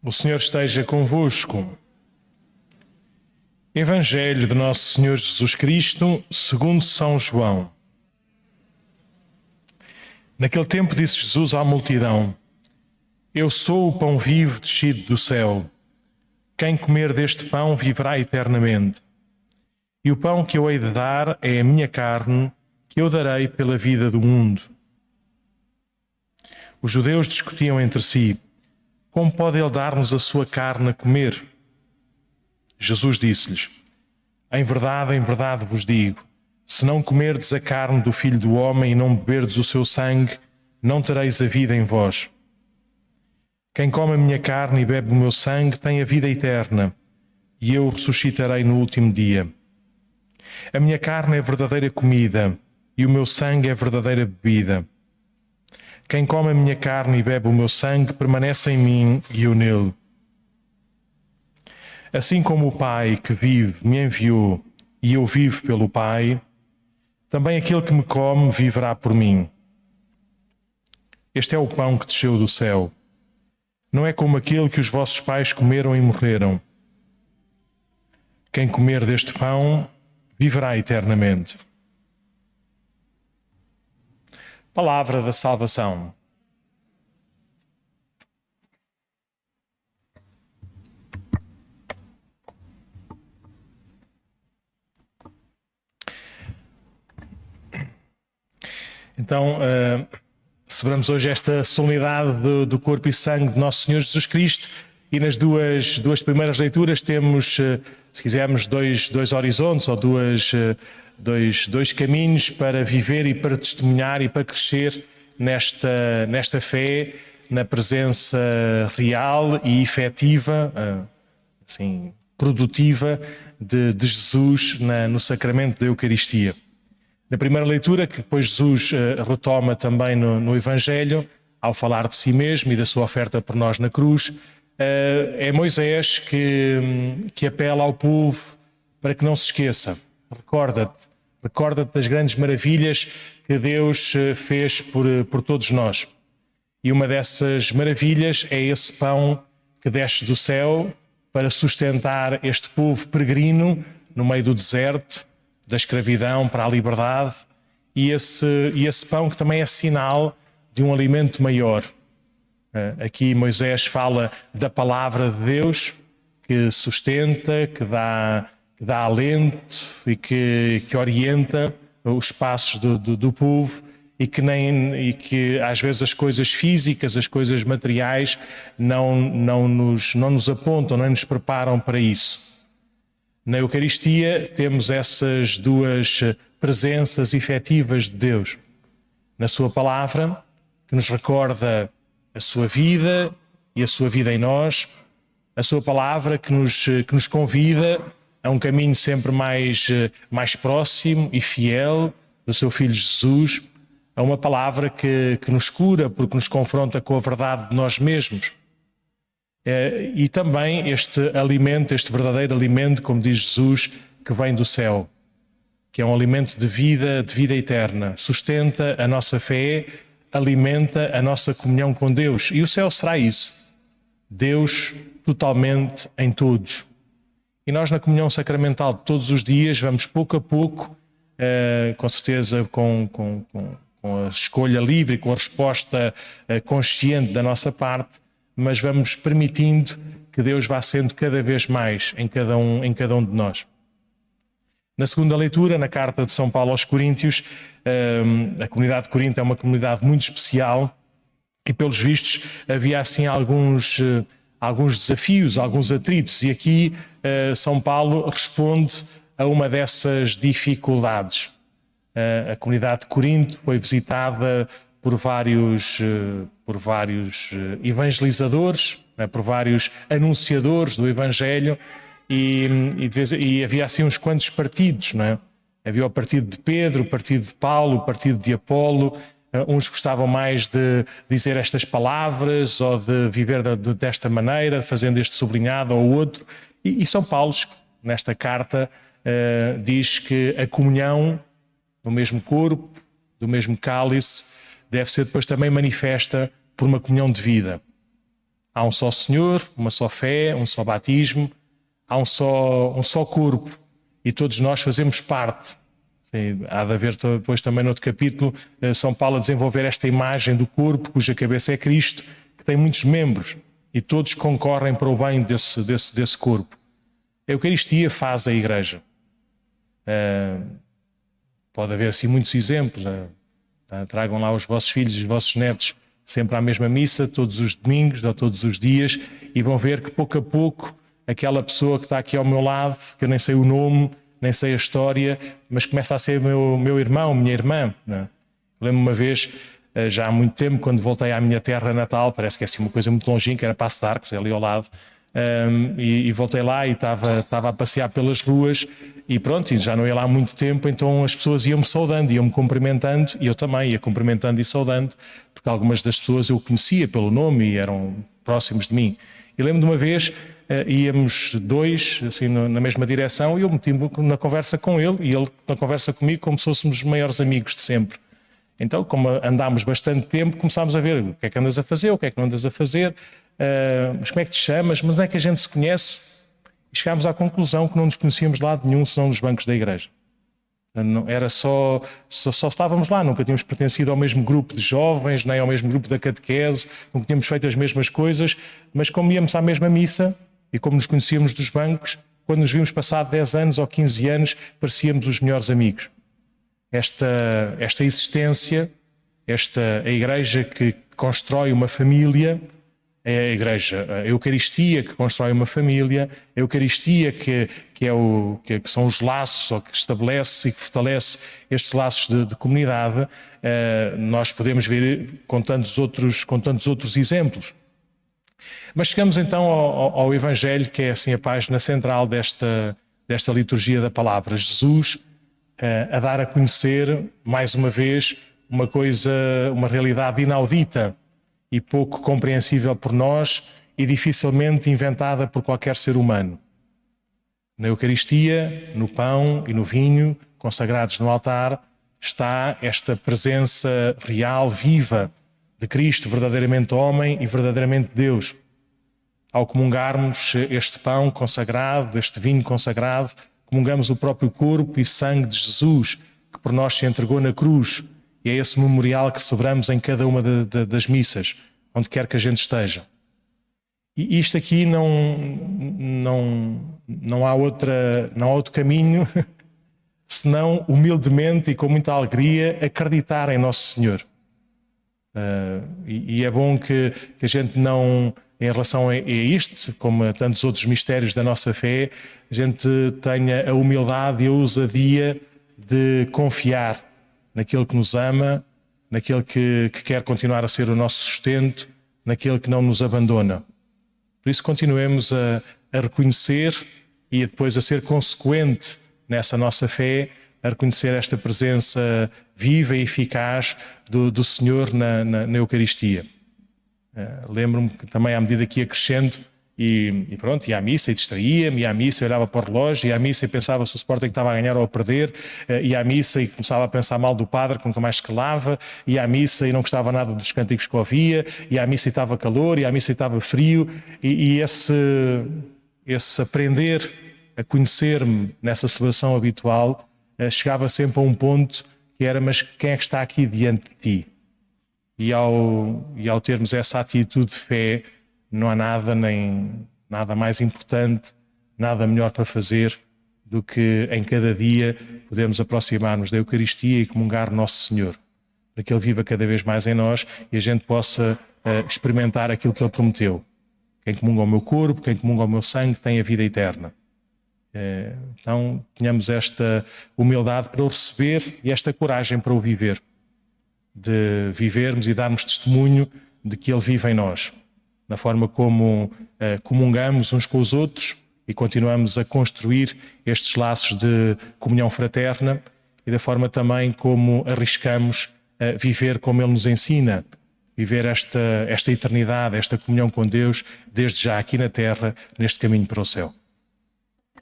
O Senhor esteja convosco. Evangelho de Nosso Senhor Jesus Cristo, segundo São João. Naquele tempo disse Jesus à multidão: Eu sou o pão vivo descido do céu. Quem comer deste pão viverá eternamente. E o pão que eu hei de dar é a minha carne, que eu darei pela vida do mundo. Os judeus discutiam entre si como pode ele dar-nos a sua carne a comer? Jesus disse-lhes: Em verdade, em verdade vos digo: se não comerdes a carne do Filho do Homem e não beberdes o seu sangue, não tereis a vida em vós. Quem come a minha carne e bebe o meu sangue tem a vida eterna, e eu ressuscitarei no último dia. A minha carne é verdadeira comida, e o meu sangue é verdadeira bebida. Quem come a minha carne e bebe o meu sangue permanece em mim e eu nele. Assim como o Pai que vive me enviou e eu vivo pelo Pai, também aquele que me come viverá por mim. Este é o pão que desceu do céu. Não é como aquele que os vossos pais comeram e morreram. Quem comer deste pão viverá eternamente. Palavra da salvação. Então, uh, celebramos hoje esta solenidade do, do, corpo e sangue de Nosso Senhor Jesus Cristo e nas duas, duas primeiras leituras temos, uh, se quisermos, dois, dois horizontes ou duas, uh, dois, dois caminhos para viver e para testemunhar e para crescer nesta, nesta fé, na presença real e efetiva, assim, produtiva de, de Jesus na, no sacramento da Eucaristia. Na primeira leitura, que depois Jesus retoma também no, no Evangelho, ao falar de si mesmo e da sua oferta por nós na cruz, é Moisés que, que apela ao povo para que não se esqueça. Recorda-te Recorda-te das grandes maravilhas que Deus eh, fez por, eh, por todos nós. E uma dessas maravilhas é esse pão que desce do céu para sustentar este povo peregrino no meio do deserto, da escravidão para a liberdade, e esse, e esse pão que também é sinal de um alimento maior. Eh, aqui Moisés fala da palavra de Deus que sustenta, que dá que dá alento e que, que orienta os passos do, do, do povo e que, nem, e que às vezes as coisas físicas, as coisas materiais não, não, nos, não nos apontam, não nos preparam para isso. Na Eucaristia temos essas duas presenças efetivas de Deus. Na Sua palavra, que nos recorda a Sua vida e a Sua vida em nós, a Sua palavra que nos, que nos convida é um caminho sempre mais, mais próximo e fiel do seu Filho Jesus. É uma palavra que, que nos cura porque nos confronta com a verdade de nós mesmos. É, e também este alimento, este verdadeiro alimento, como diz Jesus, que vem do céu, que é um alimento de vida, de vida eterna, sustenta a nossa fé, alimenta a nossa comunhão com Deus. E o céu será isso. Deus totalmente em todos. E nós, na comunhão sacramental de todos os dias, vamos pouco a pouco, uh, com certeza com, com, com, com, a escolha livre, com a resposta uh, consciente da nossa parte, mas vamos permitindo que Deus vá sendo cada vez mais em cada um, em cada um de nós. Na segunda leitura, na carta de São Paulo aos Coríntios, uh, a comunidade de Corinto é uma comunidade muito especial e, pelos vistos, havia assim alguns alguns desafios, alguns atritos, e aqui uh, São Paulo responde a uma dessas dificuldades. Uh, a comunidade de Corinto foi visitada por vários, por vários evangelizadores, né, por vários anunciadores do Evangelho, e, e, vez, e, havia assim uns quantos partidos, não é? Havia o partido de Pedro, o partido de Paulo, o partido de Apolo, Uh, uns gostavam mais de dizer estas palavras ou de viver de, desta maneira, fazendo este sublinhado ou outro. E, e São Paulo, nesta carta, uh, diz que a comunhão do mesmo corpo, do mesmo cálice, deve ser depois também manifesta por uma comunhão de vida. Há um só Senhor, uma só fé, um só batismo, há um só, um só corpo e todos nós fazemos parte. Sim, há de haver depois também no outro capítulo eh, São Paulo a desenvolver esta imagem do corpo cuja cabeça é Cristo, que tem muitos membros e todos concorrem para o bem desse, desse, desse corpo. A Eucaristia faz a Igreja. Uh, pode haver assim muitos exemplos. Uh, tragam lá os vossos filhos e os vossos netos sempre à mesma missa, todos os domingos ou todos os dias, e vão ver que pouco a pouco aquela pessoa que está aqui ao meu lado, que eu nem sei o nome, nem sei a história, mas começa a ser meu, meu irmão, minha irmã. É? Lembro-me uma vez, eh, já há muito tempo, quando voltei à minha terra natal, parece que é assim uma coisa muito longínqua, era Passo de Arcos, ali ao lado, um, ehm, e, e, voltei lá e estava, estava a passear pelas ruas e pronto, já não ia lá há muito tempo, então as pessoas iam-me saudando, iam-me cumprimentando e eu também ia cumprimentando e saudando, porque algumas das pessoas eu conhecia pelo nome e eram próximos de mim. E lembro de uma vez íamos dois, assim, na mesma direção, e eu meti-me na conversa com ele, e ele na conversa comigo, como se fôssemos os maiores amigos de sempre. Então, como andámos bastante tempo, começámos a ver o que é que andas a fazer, o que é que não andas a fazer, uh, mas como é que te chamas, mas não é que a gente se conhece? E chegámos à conclusão que não nos conhecíamos de lado nenhum, senão nos bancos da igreja. Era só, só, só, estávamos lá, nunca tínhamos pertencido ao mesmo grupo de jovens, nem ao mesmo grupo da catequese, nunca tínhamos feito as mesmas coisas, mas como íamos à mesma missa e como nos conhecíamos dos bancos, quando nos vimos passar 10 anos ou 15 anos, parecíamos os melhores amigos. Esta, esta existência, esta a igreja que constrói uma família, é a igreja, a Eucaristia que constrói uma família, a Eucaristia que, que, é o, que, que são os laços, ou que estabelece e que fortalece estes laços de, de comunidade, uh, nós podemos ver com tantos, outros, com tantos outros exemplos. Mas chegamos então ao, ao, Evangelho, que é assim a página central desta, desta liturgia da palavra. Jesus uh, a dar a conhecer, mais uma vez, uma coisa, uma realidade inaudita e pouco compreensível por nós e dificilmente inventada por qualquer ser humano. Na Eucaristia, no pão e no vinho consagrados no altar, está esta presença real, viva, de Cristo, verdadeiramente homem e verdadeiramente Deus. Ao comungarmos este pão consagrado, este vinho consagrado, comungamos o próprio corpo e sangue de Jesus, que por nós se entregou na cruz e é esse memorial que celebramos em cada uma de, de, das missas, onde quer que a gente esteja. E isto aqui não, não, não, há, outra, não há outro caminho senão humildemente e com muita alegria acreditar em Nosso Senhor. Uh, e, e, é bom que, que, a gente não, em relação a, a isto, como a tantos outros mistérios da nossa fé, a gente tenha a humildade e a ousadia de confiar naquele que nos ama, naquele que, que quer continuar a ser o nosso sustento, naquele que não nos abandona. Por isso, continuemos a, a reconhecer e depois a ser consequente nessa nossa fé, a reconhecer esta presença viva e eficaz do, do Senhor na, na, na Eucaristia. Uh, Lembro-me que também, à medida que ia crescendo, e, e, pronto, ia à missa e distraía-me, ia à missa e olhava para o relógio, ia à missa e pensava se o Sporting estava a ganhar ou a perder, uh, ia à missa e começava a pensar mal do padre, que nunca mais calava, ia à missa e não gostava nada dos cânticos que ouvia, ia à missa e estava calor, ia à missa e estava frio, e, e esse, esse aprender a conhecer-me nessa celebração habitual chegava sempre a um ponto que era, mas quem é que está aqui diante de ti? E ao, e ao termos essa atitude de fé, não há nada nem nada mais importante, nada melhor para fazer do que em cada dia podermos aproximar-nos da Eucaristia e comungar Nosso Senhor, para que Ele viva cada vez mais em nós e a gente possa uh, experimentar aquilo que Ele prometeu. Quem comunga o meu corpo, quem comunga o meu sangue, tem a vida eterna. Uh, então, tenhamos esta humildade para o receber e esta coragem para o viver, de vivermos e darmos testemunho de que Ele vive em nós. Na forma como uh, comungamos uns com os outros e continuamos a construir estes laços de comunhão fraterna e da forma também como arriscamos uh, viver como Ele nos ensina, viver esta, esta eternidade, esta comunhão com Deus, desde já aqui na terra, neste caminho para o céu.